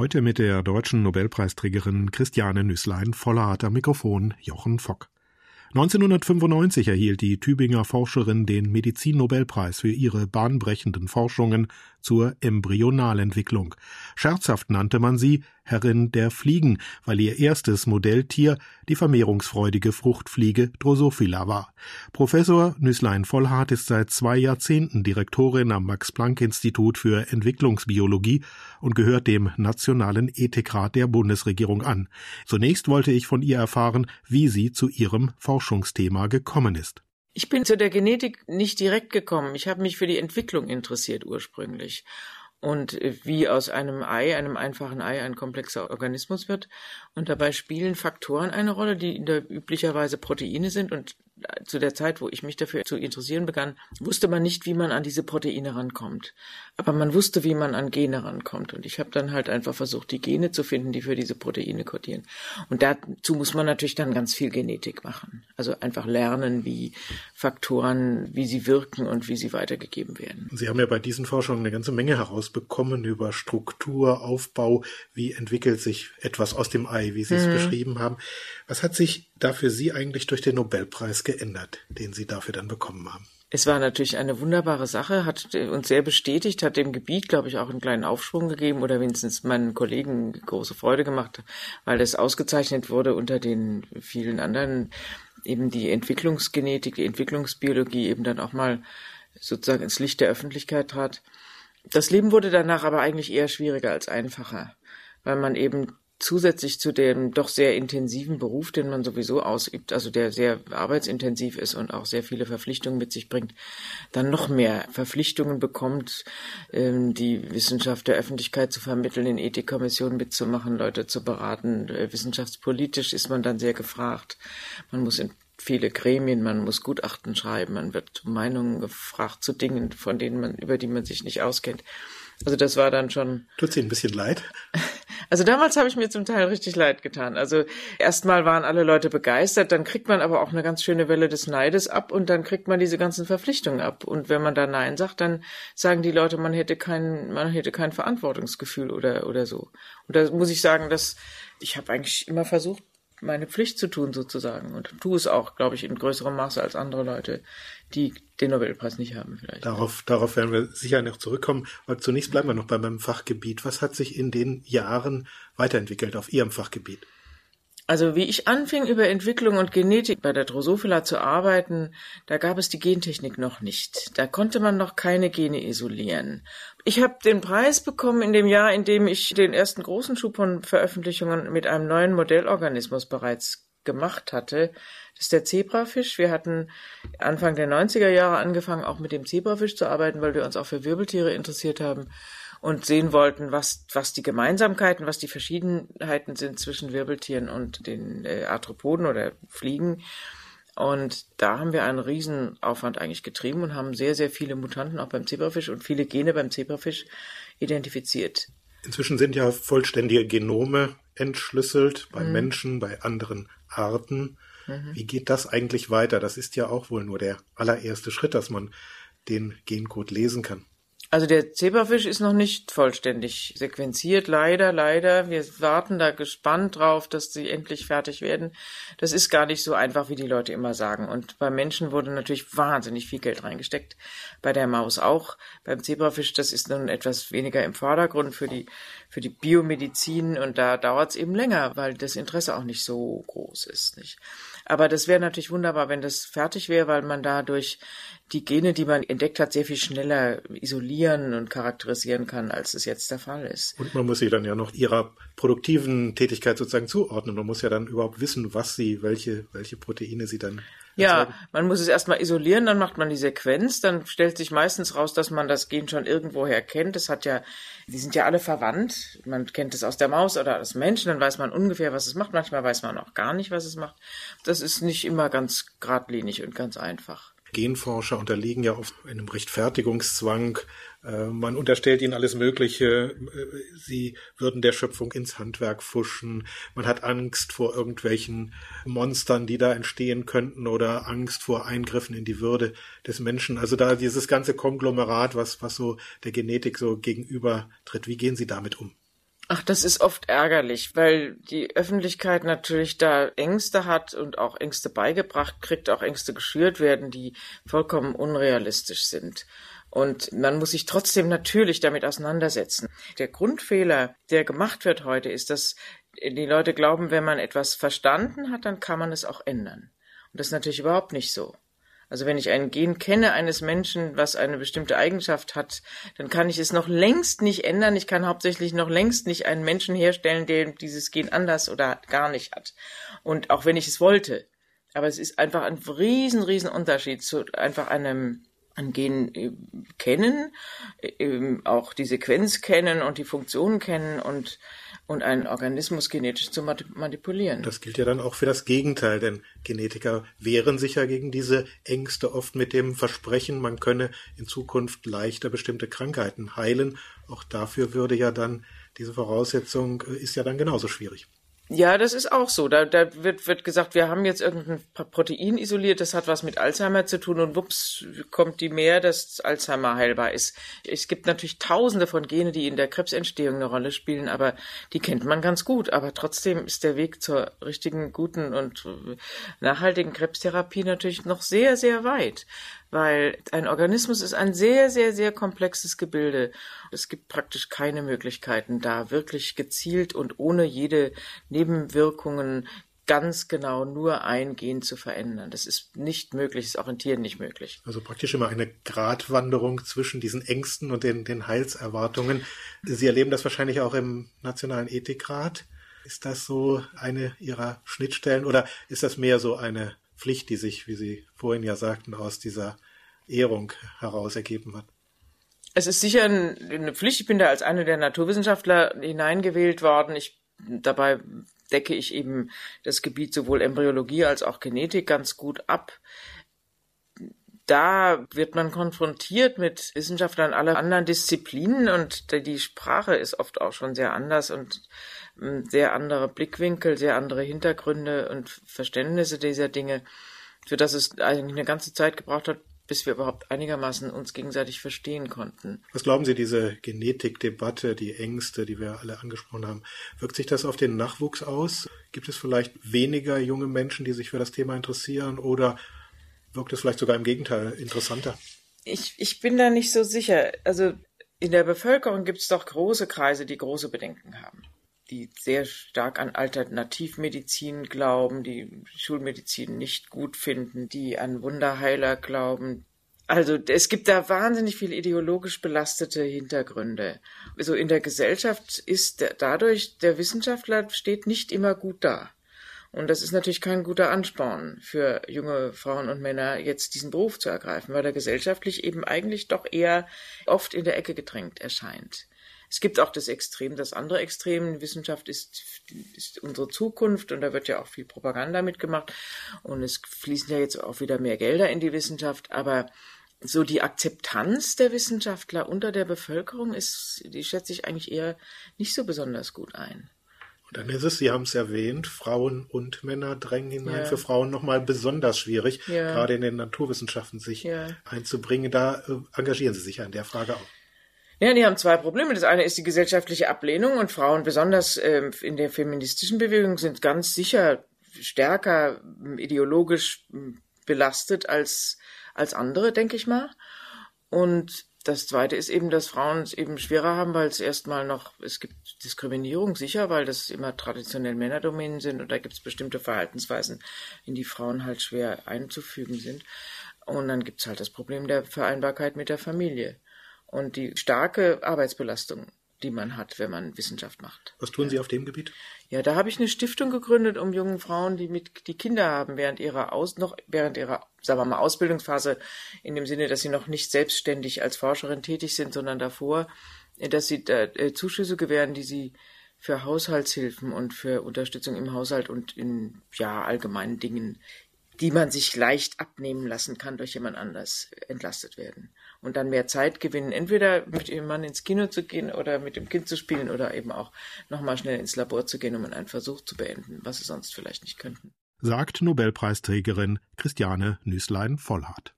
Heute mit der deutschen Nobelpreisträgerin Christiane Nüßlein-Vollert am Mikrofon Jochen Fock. 1995 erhielt die Tübinger Forscherin den Medizinnobelpreis für ihre bahnbrechenden Forschungen zur Embryonalentwicklung. Scherzhaft nannte man sie Herrin der Fliegen, weil ihr erstes Modelltier die vermehrungsfreudige Fruchtfliege Drosophila war. Professor Nüßlein-Vollhardt ist seit zwei Jahrzehnten Direktorin am Max-Planck-Institut für Entwicklungsbiologie und gehört dem Nationalen Ethikrat der Bundesregierung an. Zunächst wollte ich von ihr erfahren, wie sie zu ihrem Forschungsthema gekommen ist. Ich bin zu der Genetik nicht direkt gekommen. Ich habe mich für die Entwicklung interessiert ursprünglich und äh, wie aus einem Ei, einem einfachen Ei, ein komplexer Organismus wird. Und dabei spielen Faktoren eine Rolle, die üblicherweise Proteine sind und zu der Zeit, wo ich mich dafür zu interessieren begann, wusste man nicht, wie man an diese Proteine rankommt. Aber man wusste, wie man an Gene rankommt. Und ich habe dann halt einfach versucht, die Gene zu finden, die für diese Proteine kodieren. Und dazu muss man natürlich dann ganz viel Genetik machen. Also einfach lernen, wie Faktoren, wie sie wirken und wie sie weitergegeben werden. Sie haben ja bei diesen Forschungen eine ganze Menge herausbekommen über Struktur, Aufbau, wie entwickelt sich etwas aus dem Ei, wie Sie es mhm. beschrieben haben. Was hat sich da für Sie eigentlich durch den Nobelpreis geändert, den Sie dafür dann bekommen haben? Es war natürlich eine wunderbare Sache, hat uns sehr bestätigt, hat dem Gebiet, glaube ich, auch einen kleinen Aufschwung gegeben oder wenigstens meinen Kollegen große Freude gemacht, weil es ausgezeichnet wurde unter den vielen anderen eben die Entwicklungsgenetik, die Entwicklungsbiologie eben dann auch mal sozusagen ins Licht der Öffentlichkeit trat. Das Leben wurde danach aber eigentlich eher schwieriger als einfacher, weil man eben zusätzlich zu dem doch sehr intensiven Beruf, den man sowieso ausübt, also der sehr arbeitsintensiv ist und auch sehr viele Verpflichtungen mit sich bringt, dann noch mehr Verpflichtungen bekommt, ähm, die Wissenschaft der Öffentlichkeit zu vermitteln, in Ethikkommissionen mitzumachen, Leute zu beraten. Äh, wissenschaftspolitisch ist man dann sehr gefragt. Man muss in viele Gremien, man muss Gutachten schreiben, man wird Meinungen gefragt zu Dingen, von denen man, über die man sich nicht auskennt. Also das war dann schon. Tut sie ein bisschen leid? Also damals habe ich mir zum Teil richtig leid getan. Also erstmal waren alle Leute begeistert, dann kriegt man aber auch eine ganz schöne Welle des Neides ab und dann kriegt man diese ganzen Verpflichtungen ab. Und wenn man da Nein sagt, dann sagen die Leute, man hätte kein, man hätte kein Verantwortungsgefühl oder, oder so. Und da muss ich sagen, dass ich habe eigentlich immer versucht, meine Pflicht zu tun sozusagen und tue es auch, glaube ich, in größerem Maße als andere Leute, die den Nobelpreis nicht haben vielleicht. Darauf, darauf werden wir sicher noch zurückkommen. Aber zunächst bleiben wir noch bei meinem Fachgebiet. Was hat sich in den Jahren weiterentwickelt auf Ihrem Fachgebiet? Also wie ich anfing, über Entwicklung und Genetik bei der Drosophila zu arbeiten, da gab es die Gentechnik noch nicht. Da konnte man noch keine Gene isolieren. Ich habe den Preis bekommen in dem Jahr, in dem ich den ersten großen Schub von Veröffentlichungen mit einem neuen Modellorganismus bereits gemacht hatte. Das ist der Zebrafisch. Wir hatten Anfang der 90er Jahre angefangen, auch mit dem Zebrafisch zu arbeiten, weil wir uns auch für Wirbeltiere interessiert haben und sehen wollten, was, was die Gemeinsamkeiten, was die Verschiedenheiten sind zwischen Wirbeltieren und den äh, Arthropoden oder Fliegen. Und da haben wir einen Riesenaufwand eigentlich getrieben und haben sehr, sehr viele Mutanten auch beim Zebrafisch und viele Gene beim Zebrafisch identifiziert. Inzwischen sind ja vollständige Genome entschlüsselt bei mhm. Menschen, bei anderen Arten. Mhm. Wie geht das eigentlich weiter? Das ist ja auch wohl nur der allererste Schritt, dass man den Gencode lesen kann. Also der Zebrafisch ist noch nicht vollständig sequenziert, leider, leider. Wir warten da gespannt drauf, dass sie endlich fertig werden. Das ist gar nicht so einfach, wie die Leute immer sagen. Und beim Menschen wurde natürlich wahnsinnig viel Geld reingesteckt. Bei der Maus auch. Beim Zebrafisch, das ist nun etwas weniger im Vordergrund für die, für die Biomedizin. Und da dauert es eben länger, weil das Interesse auch nicht so groß ist, nicht? Aber das wäre natürlich wunderbar, wenn das fertig wäre, weil man dadurch die Gene, die man entdeckt hat, sehr viel schneller isolieren und charakterisieren kann, als es jetzt der Fall ist. Und man muss sie dann ja noch ihrer produktiven Tätigkeit sozusagen zuordnen. Man muss ja dann überhaupt wissen, was sie, welche, welche Proteine sie dann ja, man muss es erstmal isolieren, dann macht man die Sequenz, dann stellt sich meistens raus, dass man das Gen schon irgendwoher kennt. Das hat ja, die sind ja alle verwandt. Man kennt es aus der Maus oder aus Menschen, dann weiß man ungefähr, was es macht. Manchmal weiß man auch gar nicht, was es macht. Das ist nicht immer ganz geradlinig und ganz einfach. Genforscher unterliegen ja oft einem Rechtfertigungszwang. Äh, man unterstellt ihnen alles Mögliche. Äh, sie würden der Schöpfung ins Handwerk fuschen. Man hat Angst vor irgendwelchen Monstern, die da entstehen könnten oder Angst vor Eingriffen in die Würde des Menschen. Also da dieses ganze Konglomerat, was, was so der Genetik so gegenüber tritt. Wie gehen Sie damit um? Ach, das ist oft ärgerlich, weil die Öffentlichkeit natürlich da Ängste hat und auch Ängste beigebracht kriegt, auch Ängste geschürt werden, die vollkommen unrealistisch sind. Und man muss sich trotzdem natürlich damit auseinandersetzen. Der Grundfehler, der gemacht wird heute, ist, dass die Leute glauben, wenn man etwas verstanden hat, dann kann man es auch ändern. Und das ist natürlich überhaupt nicht so. Also wenn ich ein Gen kenne eines Menschen, was eine bestimmte Eigenschaft hat, dann kann ich es noch längst nicht ändern. Ich kann hauptsächlich noch längst nicht einen Menschen herstellen, der dieses Gen anders oder gar nicht hat. Und auch wenn ich es wollte. Aber es ist einfach ein riesen, riesen Unterschied zu einfach einem ein Gen äh, kennen, äh, auch die Sequenz kennen und die Funktion kennen und und einen Organismus genetisch zu manipulieren. Das gilt ja dann auch für das Gegenteil, denn Genetiker wehren sich ja gegen diese Ängste oft mit dem Versprechen, man könne in Zukunft leichter bestimmte Krankheiten heilen. Auch dafür würde ja dann diese Voraussetzung äh, ist ja dann genauso schwierig. Ja, das ist auch so. Da, da wird, wird gesagt, wir haben jetzt irgendein Protein isoliert, das hat was mit Alzheimer zu tun und wups, kommt die mehr, dass Alzheimer heilbar ist. Es gibt natürlich tausende von Gene, die in der Krebsentstehung eine Rolle spielen, aber die kennt man ganz gut. Aber trotzdem ist der Weg zur richtigen, guten und nachhaltigen Krebstherapie natürlich noch sehr, sehr weit weil ein Organismus ist ein sehr, sehr, sehr komplexes Gebilde. Es gibt praktisch keine Möglichkeiten, da wirklich gezielt und ohne jede Nebenwirkungen ganz genau nur ein Gen zu verändern. Das ist nicht möglich, ist auch in Tieren nicht möglich. Also praktisch immer eine Gratwanderung zwischen diesen Ängsten und den, den Heilserwartungen. Sie erleben das wahrscheinlich auch im Nationalen Ethikrat. Ist das so eine Ihrer Schnittstellen oder ist das mehr so eine Pflicht, die sich, wie Sie vorhin ja sagten, aus dieser Ehrung heraus ergeben hat. Es ist sicher eine Pflicht. Ich bin da als einer der Naturwissenschaftler hineingewählt worden. Ich, dabei decke ich eben das Gebiet sowohl Embryologie als auch Genetik ganz gut ab. Da wird man konfrontiert mit Wissenschaftlern aller anderen Disziplinen und die Sprache ist oft auch schon sehr anders und sehr andere Blickwinkel, sehr andere Hintergründe und Verständnisse dieser Dinge, für das es eigentlich eine ganze Zeit gebraucht hat, bis wir überhaupt einigermaßen uns gegenseitig verstehen konnten. Was glauben Sie, diese Genetikdebatte, die Ängste, die wir alle angesprochen haben, wirkt sich das auf den Nachwuchs aus? Gibt es vielleicht weniger junge Menschen, die sich für das Thema interessieren oder wirkt es vielleicht sogar im Gegenteil interessanter? Ich, ich bin da nicht so sicher. Also in der Bevölkerung gibt es doch große Kreise, die große Bedenken haben die sehr stark an Alternativmedizin glauben, die Schulmedizin nicht gut finden, die an Wunderheiler glauben. Also es gibt da wahnsinnig viele ideologisch belastete Hintergründe. So also in der Gesellschaft ist dadurch der Wissenschaftler steht nicht immer gut da. Und das ist natürlich kein guter Ansporn für junge Frauen und Männer, jetzt diesen Beruf zu ergreifen, weil er gesellschaftlich eben eigentlich doch eher oft in der Ecke gedrängt erscheint. Es gibt auch das Extrem, das andere Extrem. Wissenschaft ist, ist unsere Zukunft und da wird ja auch viel Propaganda mitgemacht und es fließen ja jetzt auch wieder mehr Gelder in die Wissenschaft, aber so die Akzeptanz der Wissenschaftler unter der Bevölkerung ist, die schätze ich eigentlich eher nicht so besonders gut ein. Und dann ist es, Sie haben es erwähnt, Frauen und Männer drängen hinein. Ja. Für Frauen nochmal besonders schwierig, ja. gerade in den Naturwissenschaften sich ja. einzubringen. Da äh, engagieren Sie sich an der Frage auch. Ja, die haben zwei Probleme. Das eine ist die gesellschaftliche Ablehnung und Frauen, besonders äh, in der feministischen Bewegung, sind ganz sicher stärker äh, ideologisch äh, belastet als, als andere, denke ich mal. Und das zweite ist eben, dass Frauen es eben schwerer haben, weil es erstmal noch, es gibt Diskriminierung sicher, weil das immer traditionell Männerdomänen sind und da gibt es bestimmte Verhaltensweisen, in die Frauen halt schwer einzufügen sind. Und dann gibt es halt das Problem der Vereinbarkeit mit der Familie und die starke Arbeitsbelastung, die man hat, wenn man Wissenschaft macht. Was tun Sie auf dem Gebiet? Ja, da habe ich eine Stiftung gegründet, um jungen Frauen, die mit die Kinder haben während ihrer Aus noch während ihrer sagen wir mal Ausbildungsphase in dem Sinne, dass sie noch nicht selbstständig als Forscherin tätig sind, sondern davor, dass sie da, äh, Zuschüsse gewähren, die sie für Haushaltshilfen und für Unterstützung im Haushalt und in ja allgemeinen Dingen die man sich leicht abnehmen lassen kann durch jemand anders entlastet werden. Und dann mehr Zeit gewinnen, entweder mit ihrem Mann ins Kino zu gehen oder mit dem Kind zu spielen oder eben auch nochmal schnell ins Labor zu gehen, um einen Versuch zu beenden, was sie sonst vielleicht nicht könnten. Sagt Nobelpreisträgerin Christiane Nüßlein-Vollhardt.